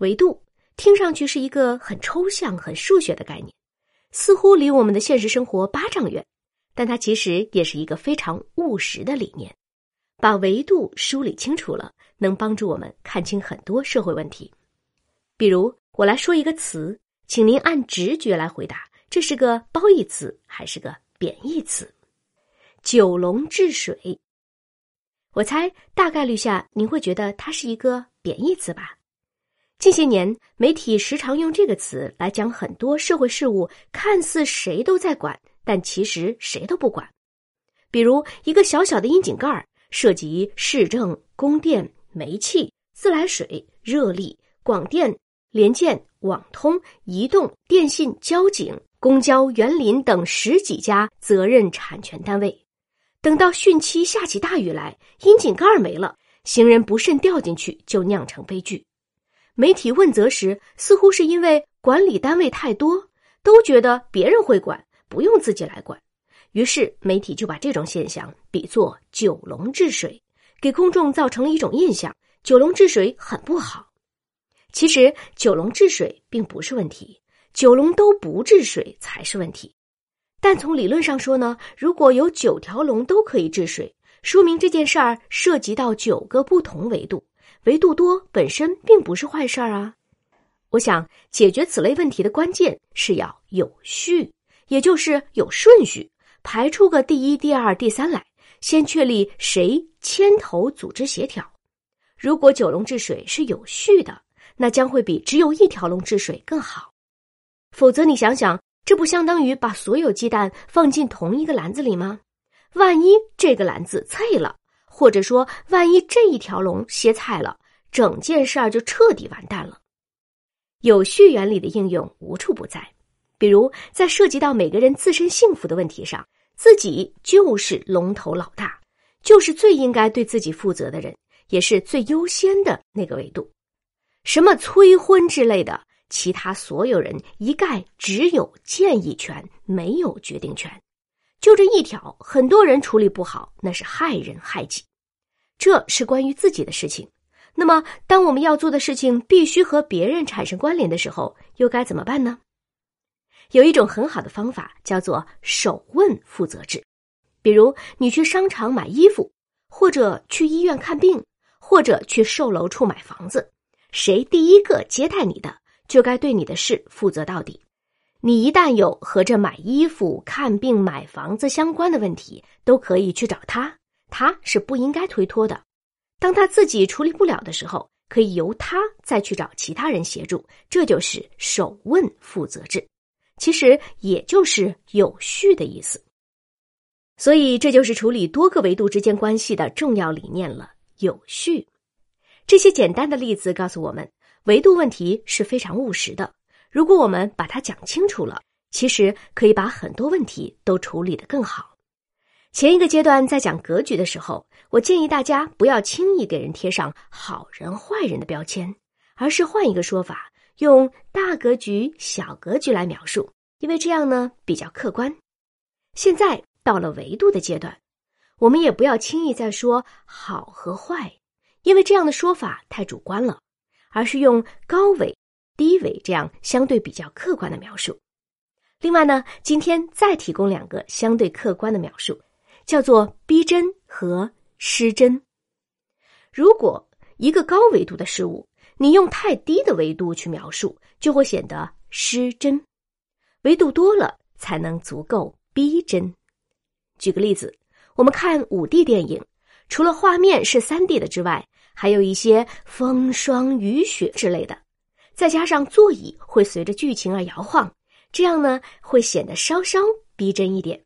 维度听上去是一个很抽象、很数学的概念，似乎离我们的现实生活八丈远，但它其实也是一个非常务实的理念。把维度梳理清楚了，能帮助我们看清很多社会问题。比如，我来说一个词，请您按直觉来回答：这是个褒义词还是个贬义词？九龙治水，我猜大概率下您会觉得它是一个贬义词吧？近些年，媒体时常用这个词来讲很多社会事务，看似谁都在管，但其实谁都不管。比如，一个小小的窨井盖儿，涉及市政、供电、煤气、自来水、热力、广电、联建、网通、移动、电信、交警、公交、园林等十几家责任产权单位。等到汛期下起大雨来，窨井盖没了，行人不慎掉进去，就酿成悲剧。媒体问责时，似乎是因为管理单位太多，都觉得别人会管，不用自己来管。于是媒体就把这种现象比作“九龙治水”，给公众造成了一种印象：九龙治水很不好。其实“九龙治水”并不是问题，“九龙都不治水”才是问题。但从理论上说呢，如果有九条龙都可以治水，说明这件事儿涉及到九个不同维度。维度多本身并不是坏事儿啊！我想解决此类问题的关键是要有序，也就是有顺序，排出个第一、第二、第三来，先确立谁牵头组织协调。如果九龙治水是有序的，那将会比只有一条龙治水更好。否则，你想想，这不相当于把所有鸡蛋放进同一个篮子里吗？万一这个篮子碎了？或者说，万一这一条龙歇菜了，整件事儿就彻底完蛋了。有序原理的应用无处不在，比如在涉及到每个人自身幸福的问题上，自己就是龙头老大，就是最应该对自己负责的人，也是最优先的那个维度。什么催婚之类的，其他所有人一概只有建议权，没有决定权。就这一条，很多人处理不好，那是害人害己。这是关于自己的事情，那么当我们要做的事情必须和别人产生关联的时候，又该怎么办呢？有一种很好的方法叫做首问负责制。比如你去商场买衣服，或者去医院看病，或者去售楼处买房子，谁第一个接待你的，就该对你的事负责到底。你一旦有和这买衣服、看病、买房子相关的问题，都可以去找他。他是不应该推脱的，当他自己处理不了的时候，可以由他再去找其他人协助，这就是首问负责制，其实也就是有序的意思。所以，这就是处理多个维度之间关系的重要理念了——有序。这些简单的例子告诉我们，维度问题是非常务实的。如果我们把它讲清楚了，其实可以把很多问题都处理得更好。前一个阶段在讲格局的时候，我建议大家不要轻易给人贴上好人坏人的标签，而是换一个说法，用大格局、小格局来描述，因为这样呢比较客观。现在到了维度的阶段，我们也不要轻易再说好和坏，因为这样的说法太主观了，而是用高维、低维这样相对比较客观的描述。另外呢，今天再提供两个相对客观的描述。叫做逼真和失真。如果一个高维度的事物，你用太低的维度去描述，就会显得失真。维度多了，才能足够逼真。举个例子，我们看五 D 电影，除了画面是三 D 的之外，还有一些风霜雨雪之类的，再加上座椅会随着剧情而摇晃，这样呢，会显得稍稍逼真一点。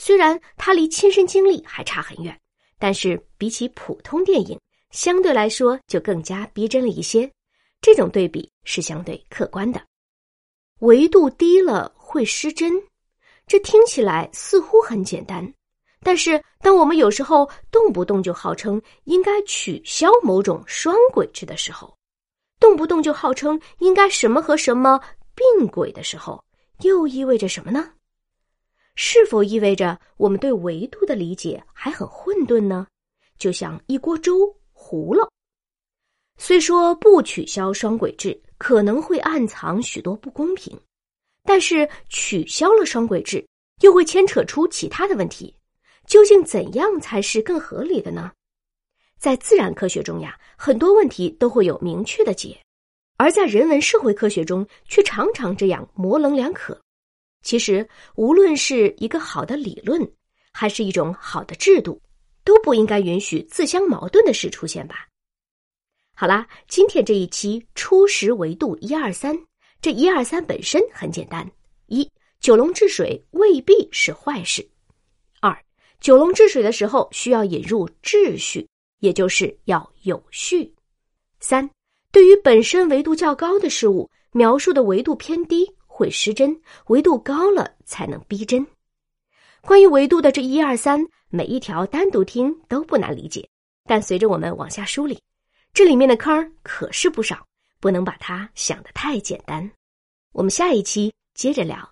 虽然它离亲身经历还差很远，但是比起普通电影，相对来说就更加逼真了一些。这种对比是相对客观的。维度低了会失真，这听起来似乎很简单，但是当我们有时候动不动就号称应该取消某种双轨制的时候，动不动就号称应该什么和什么并轨的时候，又意味着什么呢？是否意味着我们对维度的理解还很混沌呢？就像一锅粥糊了。虽说不取消双轨制可能会暗藏许多不公平，但是取消了双轨制又会牵扯出其他的问题。究竟怎样才是更合理的呢？在自然科学中呀，很多问题都会有明确的解，而在人文社会科学中却常常这样模棱两可。其实，无论是一个好的理论，还是一种好的制度，都不应该允许自相矛盾的事出现吧。好啦，今天这一期初识维度一二三，这一二三本身很简单：一，九龙治水未必是坏事；二，九龙治水的时候需要引入秩序，也就是要有序；三，对于本身维度较高的事物，描述的维度偏低会失真，维度高了才能逼真。关于维度的这一二三，每一条单独听都不难理解，但随着我们往下梳理。这里面的坑可是不少，不能把它想得太简单。我们下一期接着聊。